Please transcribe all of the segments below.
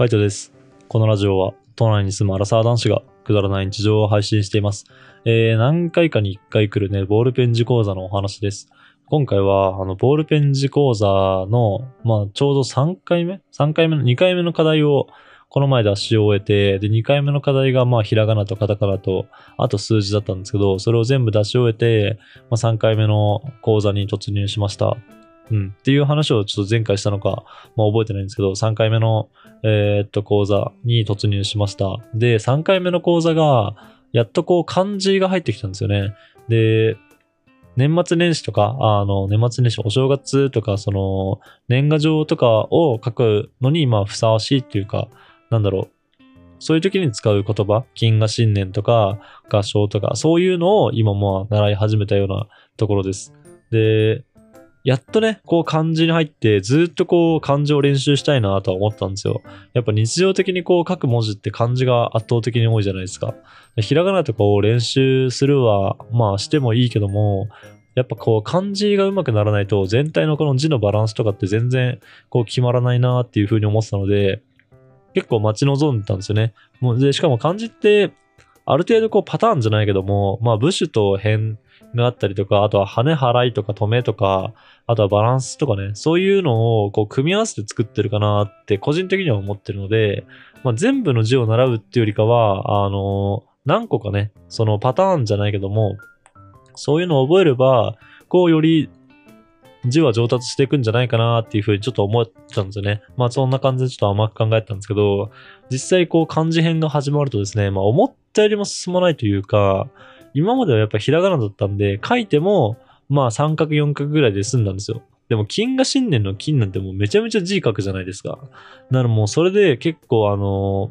カイトです。このラジオは、都内に住むアラサー男子がくだらない日常を配信しています。えー、何回かに1回来るね、ボールペン字講座のお話です。今回は、あの、ボールペン字講座の、まあ、ちょうど3回目 ?3 回目の、2回目の課題を、この前出し終えて、で、2回目の課題が、まあ、ひらがなとカタカナと、あと数字だったんですけど、それを全部出し終えて、まあ、3回目の講座に突入しました。うん。っていう話をちょっと前回したのか、まあ、覚えてないんですけど、3回目の、えーっと、講座に突入しました。で、3回目の講座が、やっとこう、漢字が入ってきたんですよね。で、年末年始とか、あの、年末年始、お正月とか、その、年賀状とかを書くのに、まあ、ふさわしいっていうか、なんだろう。そういう時に使う言葉、金河新年とか、合唱とか、そういうのを今も習い始めたようなところです。で、やっとね、こう漢字に入って、ずっとこう漢字を練習したいなとは思ったんですよ。やっぱ日常的にこう書く文字って漢字が圧倒的に多いじゃないですか。ひらがなとかを練習するは、まあしてもいいけども、やっぱこう漢字が上手くならないと全体のこの字のバランスとかって全然こう決まらないなっていう風に思ってたので、結構待ち望んでたんですよね。もうで、しかも漢字って、ある程度こうパターンじゃないけども、まあ部首と辺があったりとか、あとは羽払いとか止めとか、あとはバランスとかね、そういうのをこう組み合わせて作ってるかなって個人的には思ってるので、まあ、全部の字を習うっていうよりかは、あの何個かね、そのパターンじゃないけども、そういうのを覚えれば、こうより字は上達していくんじゃないかなっていうふうにちょっと思ったんですよね。まあそんな感じでちょっと甘く考えたんですけど、実際こう漢字編が始まるとですね、まあ思ったよりも進まないというか、今まではやっぱひらがなだったんで、書いても、まあ三角四角ぐらいで済んだんですよ。でも金が新年の金なんてもうめちゃめちゃ字書くじゃないですか。だからもうそれで結構あの、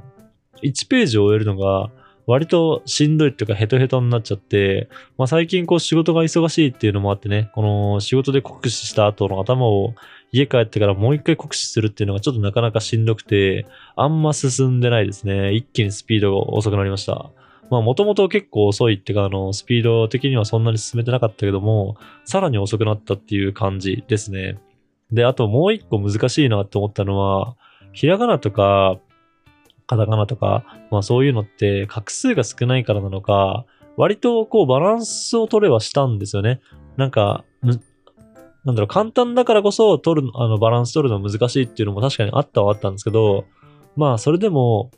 1ページを終えるのが割としんどいっていうかヘトヘトになっちゃって、まあ最近こう仕事が忙しいっていうのもあってね、この仕事で酷使した後の頭を家帰ってからもう一回酷使するっていうのがちょっとなかなかしんどくて、あんま進んでないですね。一気にスピードが遅くなりました。まあもともと結構遅いっていうか、あの、スピード的にはそんなに進めてなかったけども、さらに遅くなったっていう感じですね。で、あともう一個難しいなって思ったのは、ひらがなとか、カタカナとか、まあそういうのって画数が少ないからなのか、割とこうバランスを取れはしたんですよね。なんか、なんだろう、簡単だからこそ取る、あの、バランス取るの難しいっていうのも確かにあったはあったんですけど、まあそれでも、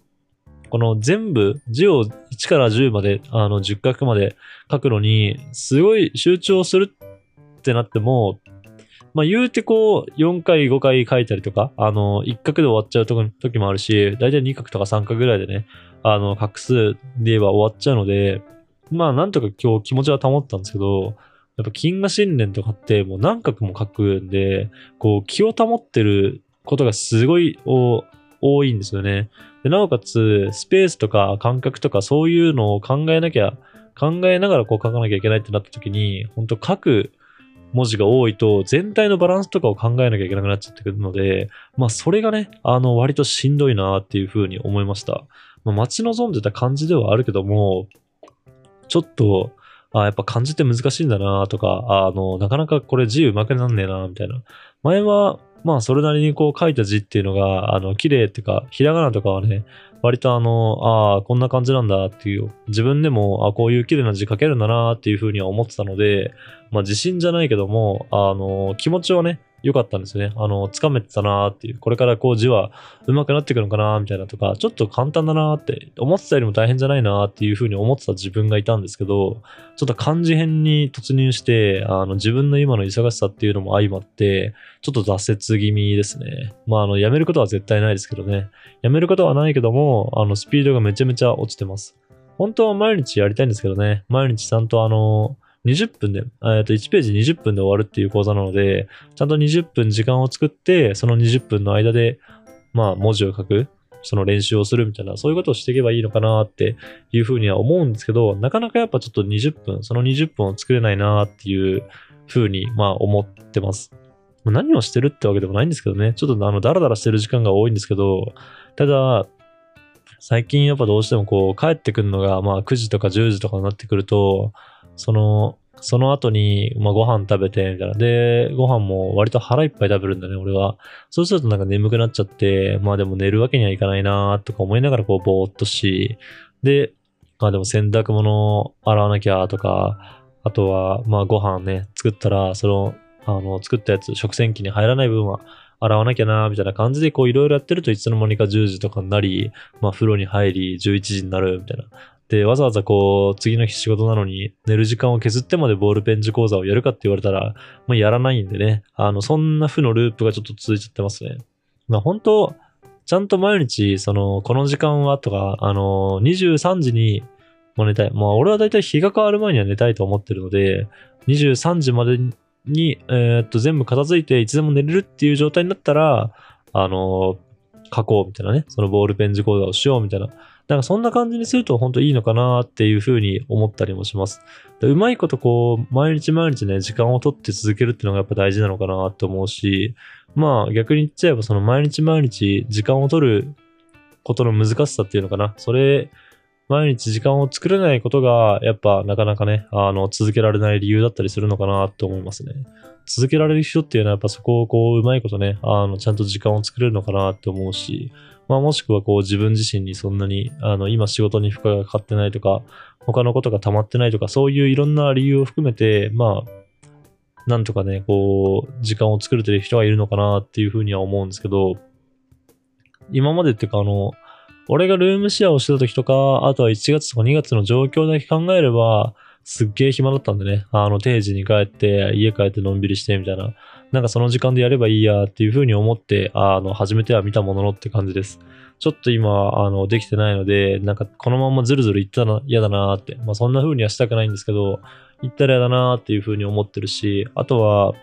この全部、字を1から10まで、あの、10画まで書くのに、すごい集中するってなっても、まあ言うてこう、4回、5回書いたりとか、あの、1画で終わっちゃう時もあるし、だいたい2画とか3画ぐらいでね、あの、画数で言えば終わっちゃうので、まあなんとか今日気持ちは保ったんですけど、やっぱ金河新年とかってもう何画も書くんで、こう気を保ってることがすごい多いんですよね。で、なおかつ、スペースとか感覚とかそういうのを考えなきゃ、考えながらこう書かなきゃいけないってなった時に、本当書く文字が多いと、全体のバランスとかを考えなきゃいけなくなっちゃってくるので、まあそれがね、あの、割としんどいなっていうふうに思いました。まあ、待ち望んでた感じではあるけども、ちょっと、あやっぱ漢字って難しいんだなとか、あの、なかなかこれ字うまくなんねえなみたいな。前は、まあそれなりにこう書いた字っていうのが、あの、綺麗っていうか、ひらがなとかはね、割とあの、ああ、こんな感じなんだっていう、自分でも、あこういう綺麗な字書けるんだなっていうふうには思ってたので、まあ自信じゃないけども、あの、気持ちはね、良かったんですよね。あの、つかめてたなーっていう、これからこう字は上手くなっていくのかなーみたいなとか、ちょっと簡単だなーって、思ってたよりも大変じゃないなーっていうふうに思ってた自分がいたんですけど、ちょっと漢字編に突入して、あの、自分の今の忙しさっていうのも相まって、ちょっと挫折気味ですね。まあ、あの、やめることは絶対ないですけどね。やめることはないけども、あの、スピードがめちゃめちゃ落ちてます。本当は毎日やりたいんですけどね。毎日ちゃんとあの、20分で、えっと、1ページ20分で終わるっていう講座なので、ちゃんと20分時間を作って、その20分の間で、まあ、文字を書く、その練習をするみたいな、そういうことをしていけばいいのかなっていうふうには思うんですけど、なかなかやっぱちょっと20分、その20分を作れないなっていうふうに、まあ、思ってます。何をしてるってわけでもないんですけどね。ちょっとあの、ダラダラしてる時間が多いんですけど、ただ、最近やっぱどうしてもこう、帰ってくるのが、まあ、9時とか10時とかになってくると、その、その後に、まあ、ご飯食べて、みたいな。で、ご飯も割と腹いっぱい食べるんだね、俺は。そうするとなんか眠くなっちゃって、まあでも寝るわけにはいかないなとか思いながらこうぼーっとし、で、まあでも洗濯物洗わなきゃとか、あとは、まあご飯ね、作ったら、その、あの、作ったやつ、食洗機に入らない分は洗わなきゃなみたいな感じで、こういろいろやってるといつの間にか10時とかになり、まあ風呂に入り、11時になるみたいな。で、わざわざこう、次の日仕事なのに、寝る時間を削ってまでボールペン字講座をやるかって言われたら、まあやらないんでね。あの、そんな負のループがちょっと続いちゃってますね。まあ本当ちゃんと毎日、その、この時間はとか、あの、23時にも寝たい。まあ俺はだいたい日が変わる前には寝たいと思ってるので、23時までに、えー、っと、全部片付いていつでも寝れるっていう状態になったら、あの書こうみたいなね、そのボールペン字講座をしようみたいな。なんかそんな感じにすると本当いいのかなっていうふうに思ったりもします。うまいことこう、毎日毎日ね、時間をとって続けるっていうのがやっぱ大事なのかなって思うし、まあ逆に言っちゃえばその毎日毎日時間を取ることの難しさっていうのかな。それ、毎日時間を作れないことが、やっぱなかなかね、あの、続けられない理由だったりするのかなと思いますね。続けられる人っていうのはやっぱそこをこう、うまいことね、あの、ちゃんと時間を作れるのかなって思うし、まあもしくはこう自分自身にそんなに、あの、今仕事に負荷がかかってないとか、他のことが溜まってないとか、そういういろんな理由を含めて、まあ、なんとかね、こう、時間を作れてる人がいるのかなっていうふうには思うんですけど、今までっていうかあの、俺がルームシェアをしてた時とか、あとは1月とか2月の状況だけ考えれば、すっげえ暇だったんでね。あの、定時に帰って、家帰ってのんびりしてみたいな。なんかその時間でやればいいやっていうふうに思って、あの、初めては見たもののって感じです。ちょっと今、あの、できてないので、なんかこのままずるずるいったら嫌だなって。まあそんなふうにはしたくないんですけど、行ったら嫌だなっていうふうに思ってるし、あとは、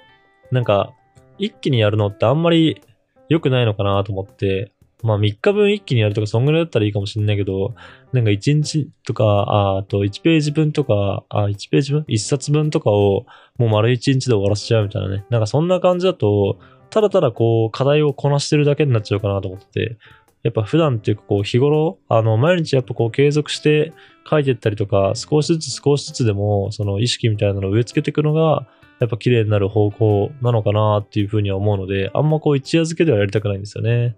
なんか、一気にやるのってあんまり良くないのかなと思って、まあ3日分一気にやるとか、そんぐらいだったらいいかもしんないけど、なんか1日とか、ああと1ページ分とか、あ1ページ分 ?1 冊分とかをもう丸1日で終わらせちゃうみたいなね。なんかそんな感じだと、ただただこう課題をこなしてるだけになっちゃうかなと思ってて、やっぱ普段っていうかこう日頃、あの毎日やっぱこう継続して書いてったりとか、少しずつ少しずつでもその意識みたいなのを植え付けていくのが、やっぱ綺麗になる方向なのかなっていうふうには思うので、あんまこう一夜漬けではやりたくないんですよね。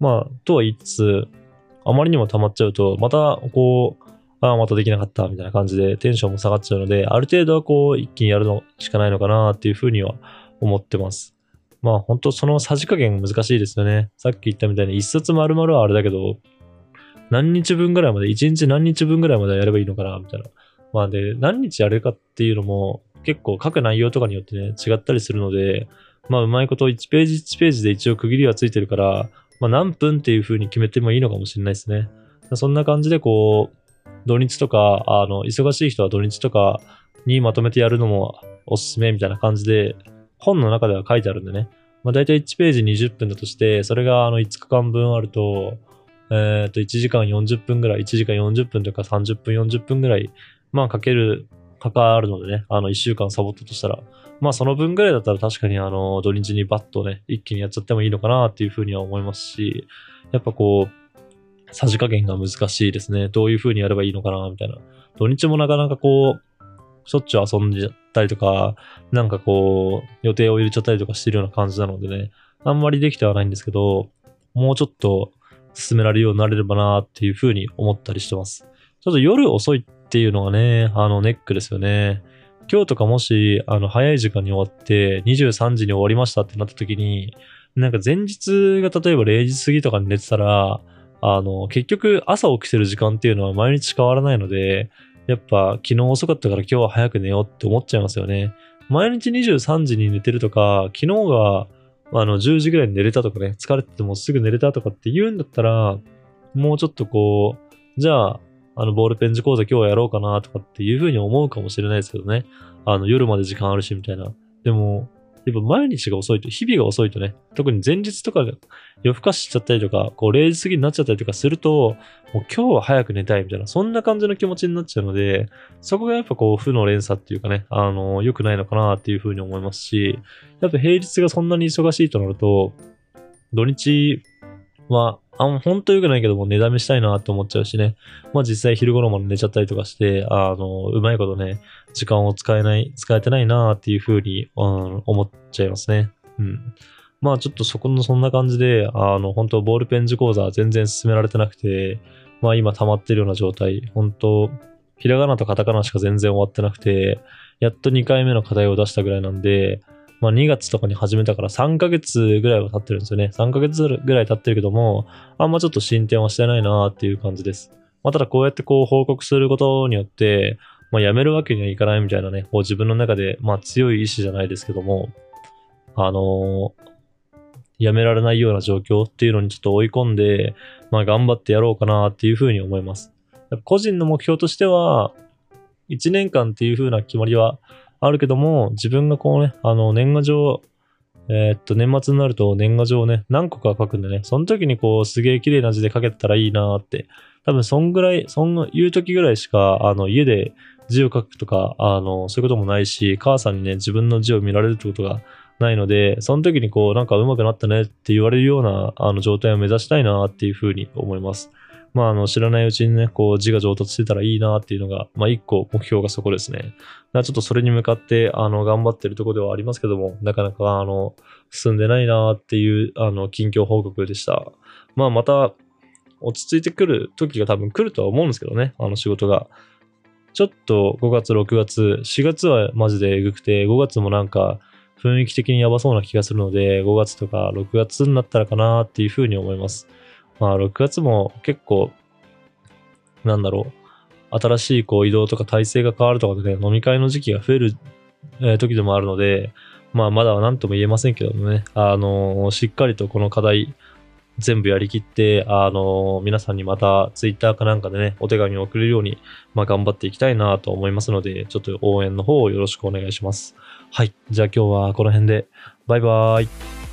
まあ、とは言いつつ、あまりにも溜まっちゃうと、また、こう、ああ、またできなかった、みたいな感じでテンションも下がっちゃうので、ある程度はこう、一気にやるのしかないのかなっていうふうには思ってます。まあ、本当そのさじ加減難しいですよね。さっき言ったみたいに一冊丸々はあれだけど、何日分ぐらいまで、一日何日分ぐらいまでやればいいのかな、みたいな。まあで、何日やるかっていうのも、結構書く内容とかによってね、違ったりするので、まあ、うまいこと1ページ1ページで一応区切りはついてるから、まあ、何分っていう風に決めてもいいのかもしれないですね。そんな感じでこう、土日とか、あの、忙しい人は土日とかにまとめてやるのもおすすめみたいな感じで、本の中では書いてあるんでね。まあ、大体1ページ20分だとして、それがあの5日間分あると、えっ、ー、と、1時間40分ぐらい、1時間40分とか30分40分ぐらい、まあ、かける、かかるのでね、あの、1週間サボったとしたら、まあその分ぐらいだったら確かにあの土日にバッとね、一気にやっちゃってもいいのかなっていうふうには思いますし、やっぱこう、さじ加減が難しいですね。どういうふうにやればいいのかなみたいな。土日もなかなかこう、しょっちゅう遊んじゃったりとか、なんかこう、予定を入れちゃったりとかしてるような感じなのでね、あんまりできてはないんですけど、もうちょっと進められるようになれればなっていうふうに思ったりしてます。ちょっと夜遅いっていうのがね、あのネックですよね。今日とかもし、あの、早い時間に終わって、23時に終わりましたってなった時に、なんか前日が例えば0時過ぎとかに寝てたら、あの、結局朝起きてる時間っていうのは毎日変わらないので、やっぱ昨日遅かったから今日は早く寝ようって思っちゃいますよね。毎日23時に寝てるとか、昨日があの10時ぐらいに寝れたとかね、疲れててもすぐ寝れたとかって言うんだったら、もうちょっとこう、じゃああの、ボールペン字講座今日やろうかなとかっていうふうに思うかもしれないですけどね。あの、夜まで時間あるしみたいな。でも、やっぱ毎日が遅いと、日々が遅いとね、特に前日とか夜更かしちゃったりとか、こう0時過ぎになっちゃったりとかすると、もう今日は早く寝たいみたいな、そんな感じの気持ちになっちゃうので、そこがやっぱこう負の連鎖っていうかね、あの、良くないのかなっていうふうに思いますし、やっぱ平日がそんなに忙しいとなると、土日はあ、本当良くないけども、寝だめしたいなって思っちゃうしね。まあ実際昼頃まで寝ちゃったりとかして、あの、うまいことね、時間を使えない、使えてないなっていうふうに、うん、思っちゃいますね。うん。まあちょっとそこのそんな感じで、あの、本当ボールペン字講座全然進められてなくて、まあ今溜まってるような状態、本当ひらがなとカタカナしか全然終わってなくて、やっと2回目の課題を出したぐらいなんで、まあ、2月とかに始めたから3ヶ月ぐらいは経ってるんですよね。3ヶ月ぐらい経ってるけども、あんまちょっと進展はしてないなっていう感じです。まあ、ただこうやってこう報告することによって、まあ、やめるわけにはいかないみたいなね、こう自分の中で、まあ、強い意志じゃないですけども、あのー、やめられないような状況っていうのにちょっと追い込んで、まあ、頑張ってやろうかなっていうふうに思います。個人の目標としては、1年間っていう風な決まりはあるけども、自分がこうね、あの、年賀状、えー、っと、年末になると年賀状をね、何個か書くんでね、その時にこう、すげえ綺麗な字で書けたらいいなーって、多分そんぐらい、そんいう時ぐらいしか、あの、家で字を書くとか、あの、そういうこともないし、母さんにね、自分の字を見られるってことがないので、その時にこう、なんか上手くなったねって言われるような、あの、状態を目指したいなっていうふうに思います。まあ、あの、知らないうちにね、こう、字が上達してたらいいなっていうのが、まあ、一個目標がそこですね。ちょっとそれに向かって、あの、頑張ってるとこではありますけども、なかなか、あの、進んでないなっていう、あの、近況報告でした。まあ、また、落ち着いてくる時が多分来るとは思うんですけどね、あの仕事が。ちょっと5月、6月、4月はマジでエグくて、5月もなんか雰囲気的にやばそうな気がするので、5月とか6月になったらかなっていうふうに思います。まあ、6月も結構、なんだろう、新しいこう移動とか体制が変わるとかで、飲み会の時期が増える、え、時でもあるので、まあ、まだは何とも言えませんけどもね、あの、しっかりとこの課題、全部やりきって、あの、皆さんにまたツイッターかなんかでね、お手紙を送れるように、まあ、頑張っていきたいなと思いますので、ちょっと応援の方をよろしくお願いします。はい。じゃあ今日はこの辺で、バイバーイ。